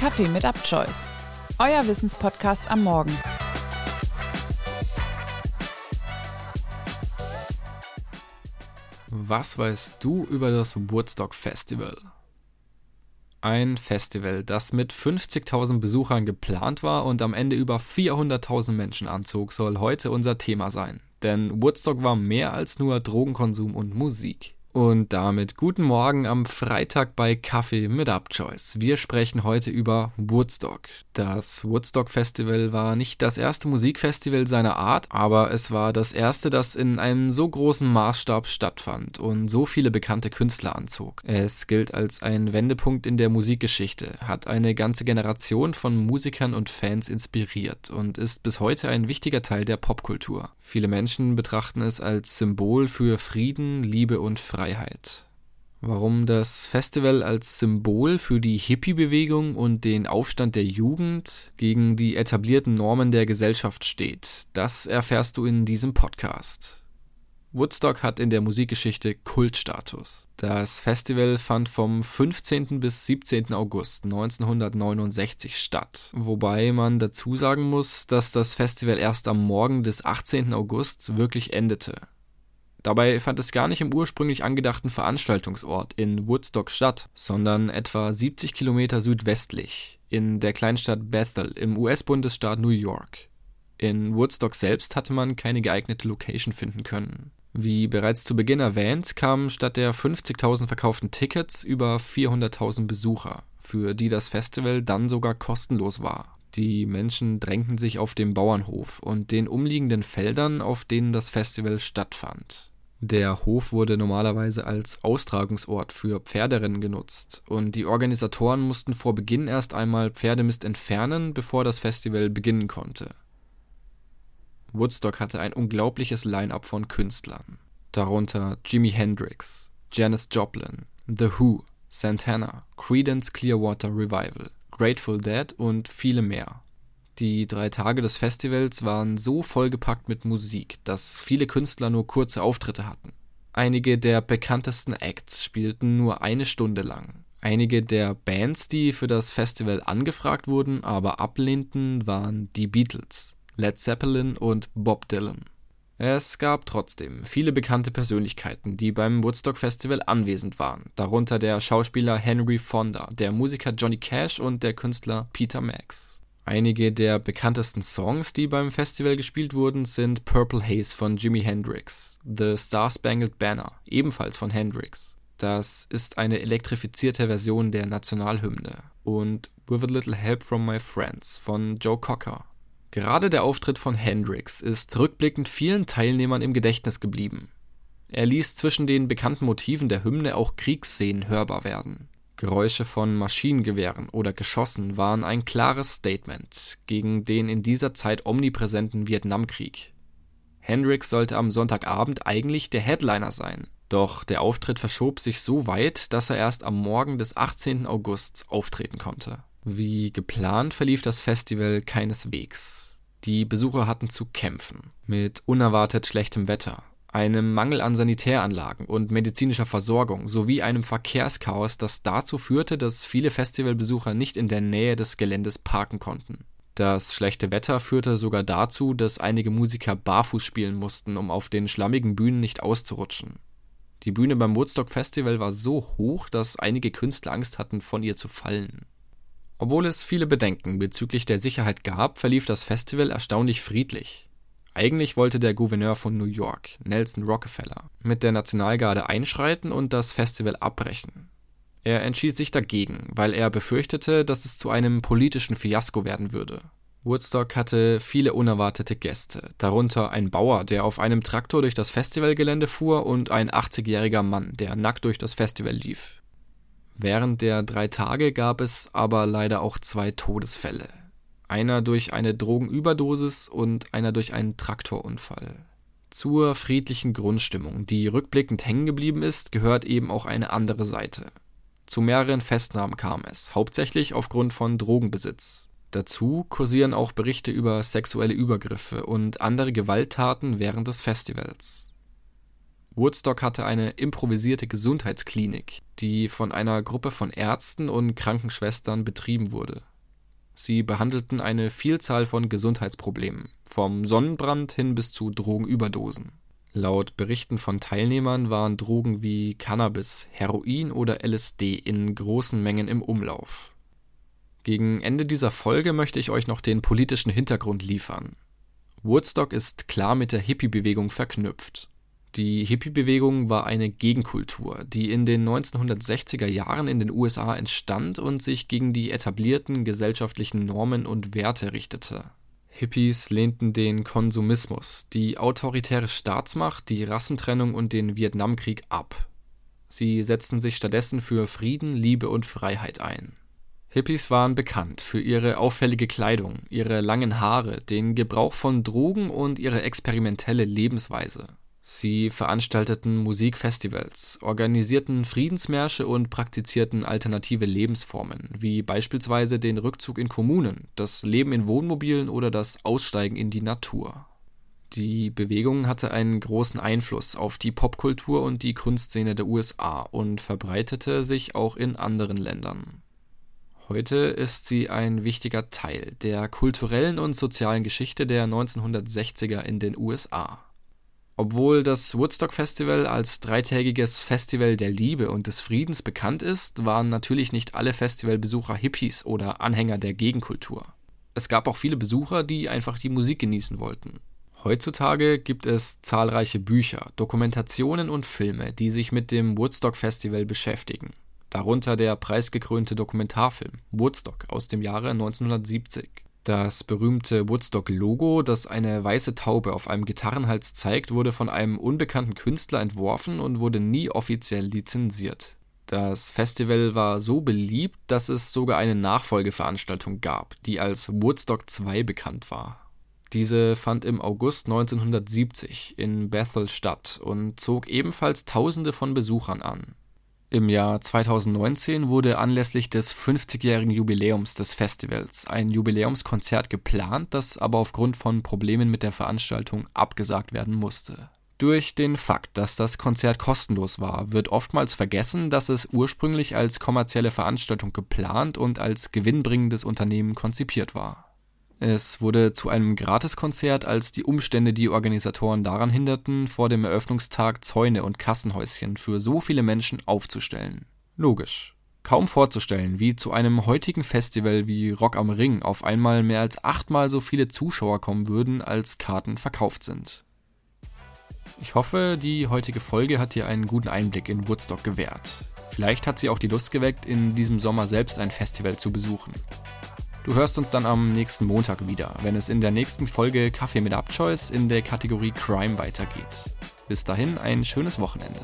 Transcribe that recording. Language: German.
Kaffee mit Upchoice, euer Wissenspodcast am Morgen. Was weißt du über das Woodstock Festival? Ein Festival, das mit 50.000 Besuchern geplant war und am Ende über 400.000 Menschen anzog, soll heute unser Thema sein. Denn Woodstock war mehr als nur Drogenkonsum und Musik. Und damit guten Morgen am Freitag bei Kaffee mit Upchoice. Wir sprechen heute über Woodstock. Das Woodstock Festival war nicht das erste Musikfestival seiner Art, aber es war das erste, das in einem so großen Maßstab stattfand und so viele bekannte Künstler anzog. Es gilt als ein Wendepunkt in der Musikgeschichte, hat eine ganze Generation von Musikern und Fans inspiriert und ist bis heute ein wichtiger Teil der Popkultur. Viele Menschen betrachten es als Symbol für Frieden, Liebe und Freiheit. Warum das Festival als Symbol für die Hippie-Bewegung und den Aufstand der Jugend gegen die etablierten Normen der Gesellschaft steht, das erfährst du in diesem Podcast. Woodstock hat in der Musikgeschichte Kultstatus. Das Festival fand vom 15. bis 17. August 1969 statt, wobei man dazu sagen muss, dass das Festival erst am Morgen des 18. August wirklich endete. Dabei fand es gar nicht im ursprünglich angedachten Veranstaltungsort in Woodstock statt, sondern etwa 70 Kilometer südwestlich in der Kleinstadt Bethel im US-Bundesstaat New York. In Woodstock selbst hatte man keine geeignete Location finden können. Wie bereits zu Beginn erwähnt, kamen statt der 50.000 verkauften Tickets über 400.000 Besucher, für die das Festival dann sogar kostenlos war. Die Menschen drängten sich auf dem Bauernhof und den umliegenden Feldern, auf denen das Festival stattfand. Der Hof wurde normalerweise als Austragungsort für Pferderennen genutzt und die Organisatoren mussten vor Beginn erst einmal Pferdemist entfernen, bevor das Festival beginnen konnte. Woodstock hatte ein unglaubliches Line-up von Künstlern, darunter Jimi Hendrix, Janis Joplin, The Who, Santana, Creedence Clearwater Revival, Grateful Dead und viele mehr. Die drei Tage des Festivals waren so vollgepackt mit Musik, dass viele Künstler nur kurze Auftritte hatten. Einige der bekanntesten Acts spielten nur eine Stunde lang. Einige der Bands, die für das Festival angefragt wurden, aber ablehnten, waren die Beatles. Led Zeppelin und Bob Dylan. Es gab trotzdem viele bekannte Persönlichkeiten, die beim Woodstock Festival anwesend waren, darunter der Schauspieler Henry Fonda, der Musiker Johnny Cash und der Künstler Peter Max. Einige der bekanntesten Songs, die beim Festival gespielt wurden, sind Purple Haze von Jimi Hendrix, The Star Spangled Banner, ebenfalls von Hendrix. Das ist eine elektrifizierte Version der Nationalhymne und With a Little Help from My Friends von Joe Cocker Gerade der Auftritt von Hendrix ist rückblickend vielen Teilnehmern im Gedächtnis geblieben. Er ließ zwischen den bekannten Motiven der Hymne auch Kriegsszenen hörbar werden. Geräusche von Maschinengewehren oder Geschossen waren ein klares Statement gegen den in dieser Zeit omnipräsenten Vietnamkrieg. Hendrix sollte am Sonntagabend eigentlich der Headliner sein, doch der Auftritt verschob sich so weit, dass er erst am Morgen des 18. Augusts auftreten konnte. Wie geplant verlief das Festival keineswegs. Die Besucher hatten zu kämpfen mit unerwartet schlechtem Wetter, einem Mangel an Sanitäranlagen und medizinischer Versorgung sowie einem Verkehrschaos, das dazu führte, dass viele Festivalbesucher nicht in der Nähe des Geländes parken konnten. Das schlechte Wetter führte sogar dazu, dass einige Musiker barfuß spielen mussten, um auf den schlammigen Bühnen nicht auszurutschen. Die Bühne beim Woodstock Festival war so hoch, dass einige Künstler Angst hatten, von ihr zu fallen. Obwohl es viele Bedenken bezüglich der Sicherheit gab, verlief das Festival erstaunlich friedlich. Eigentlich wollte der Gouverneur von New York, Nelson Rockefeller, mit der Nationalgarde einschreiten und das Festival abbrechen. Er entschied sich dagegen, weil er befürchtete, dass es zu einem politischen Fiasko werden würde. Woodstock hatte viele unerwartete Gäste, darunter ein Bauer, der auf einem Traktor durch das Festivalgelände fuhr und ein 80-jähriger Mann, der nackt durch das Festival lief. Während der drei Tage gab es aber leider auch zwei Todesfälle. Einer durch eine Drogenüberdosis und einer durch einen Traktorunfall. Zur friedlichen Grundstimmung, die rückblickend hängen geblieben ist, gehört eben auch eine andere Seite. Zu mehreren Festnahmen kam es, hauptsächlich aufgrund von Drogenbesitz. Dazu kursieren auch Berichte über sexuelle Übergriffe und andere Gewalttaten während des Festivals. Woodstock hatte eine improvisierte Gesundheitsklinik, die von einer Gruppe von Ärzten und Krankenschwestern betrieben wurde. Sie behandelten eine Vielzahl von Gesundheitsproblemen, vom Sonnenbrand hin bis zu Drogenüberdosen. Laut Berichten von Teilnehmern waren Drogen wie Cannabis, Heroin oder LSD in großen Mengen im Umlauf. Gegen Ende dieser Folge möchte ich euch noch den politischen Hintergrund liefern. Woodstock ist klar mit der Hippie-Bewegung verknüpft. Die Hippie-Bewegung war eine Gegenkultur, die in den 1960er Jahren in den USA entstand und sich gegen die etablierten gesellschaftlichen Normen und Werte richtete. Hippies lehnten den Konsumismus, die autoritäre Staatsmacht, die Rassentrennung und den Vietnamkrieg ab. Sie setzten sich stattdessen für Frieden, Liebe und Freiheit ein. Hippies waren bekannt für ihre auffällige Kleidung, ihre langen Haare, den Gebrauch von Drogen und ihre experimentelle Lebensweise. Sie veranstalteten Musikfestivals, organisierten Friedensmärsche und praktizierten alternative Lebensformen, wie beispielsweise den Rückzug in Kommunen, das Leben in Wohnmobilen oder das Aussteigen in die Natur. Die Bewegung hatte einen großen Einfluss auf die Popkultur und die Kunstszene der USA und verbreitete sich auch in anderen Ländern. Heute ist sie ein wichtiger Teil der kulturellen und sozialen Geschichte der 1960er in den USA. Obwohl das Woodstock Festival als dreitägiges Festival der Liebe und des Friedens bekannt ist, waren natürlich nicht alle Festivalbesucher Hippies oder Anhänger der Gegenkultur. Es gab auch viele Besucher, die einfach die Musik genießen wollten. Heutzutage gibt es zahlreiche Bücher, Dokumentationen und Filme, die sich mit dem Woodstock Festival beschäftigen. Darunter der preisgekrönte Dokumentarfilm Woodstock aus dem Jahre 1970. Das berühmte Woodstock-Logo, das eine weiße Taube auf einem Gitarrenhals zeigt, wurde von einem unbekannten Künstler entworfen und wurde nie offiziell lizenziert. Das Festival war so beliebt, dass es sogar eine Nachfolgeveranstaltung gab, die als Woodstock 2 bekannt war. Diese fand im August 1970 in Bethel statt und zog ebenfalls Tausende von Besuchern an. Im Jahr 2019 wurde anlässlich des 50-jährigen Jubiläums des Festivals ein Jubiläumskonzert geplant, das aber aufgrund von Problemen mit der Veranstaltung abgesagt werden musste. Durch den Fakt, dass das Konzert kostenlos war, wird oftmals vergessen, dass es ursprünglich als kommerzielle Veranstaltung geplant und als gewinnbringendes Unternehmen konzipiert war. Es wurde zu einem Gratiskonzert, als die Umstände die Organisatoren daran hinderten, vor dem Eröffnungstag Zäune und Kassenhäuschen für so viele Menschen aufzustellen. Logisch. Kaum vorzustellen, wie zu einem heutigen Festival wie Rock am Ring auf einmal mehr als achtmal so viele Zuschauer kommen würden, als Karten verkauft sind. Ich hoffe, die heutige Folge hat dir einen guten Einblick in Woodstock gewährt. Vielleicht hat sie auch die Lust geweckt, in diesem Sommer selbst ein Festival zu besuchen. Du hörst uns dann am nächsten Montag wieder, wenn es in der nächsten Folge Kaffee mit Upchoice in der Kategorie Crime weitergeht. Bis dahin ein schönes Wochenende.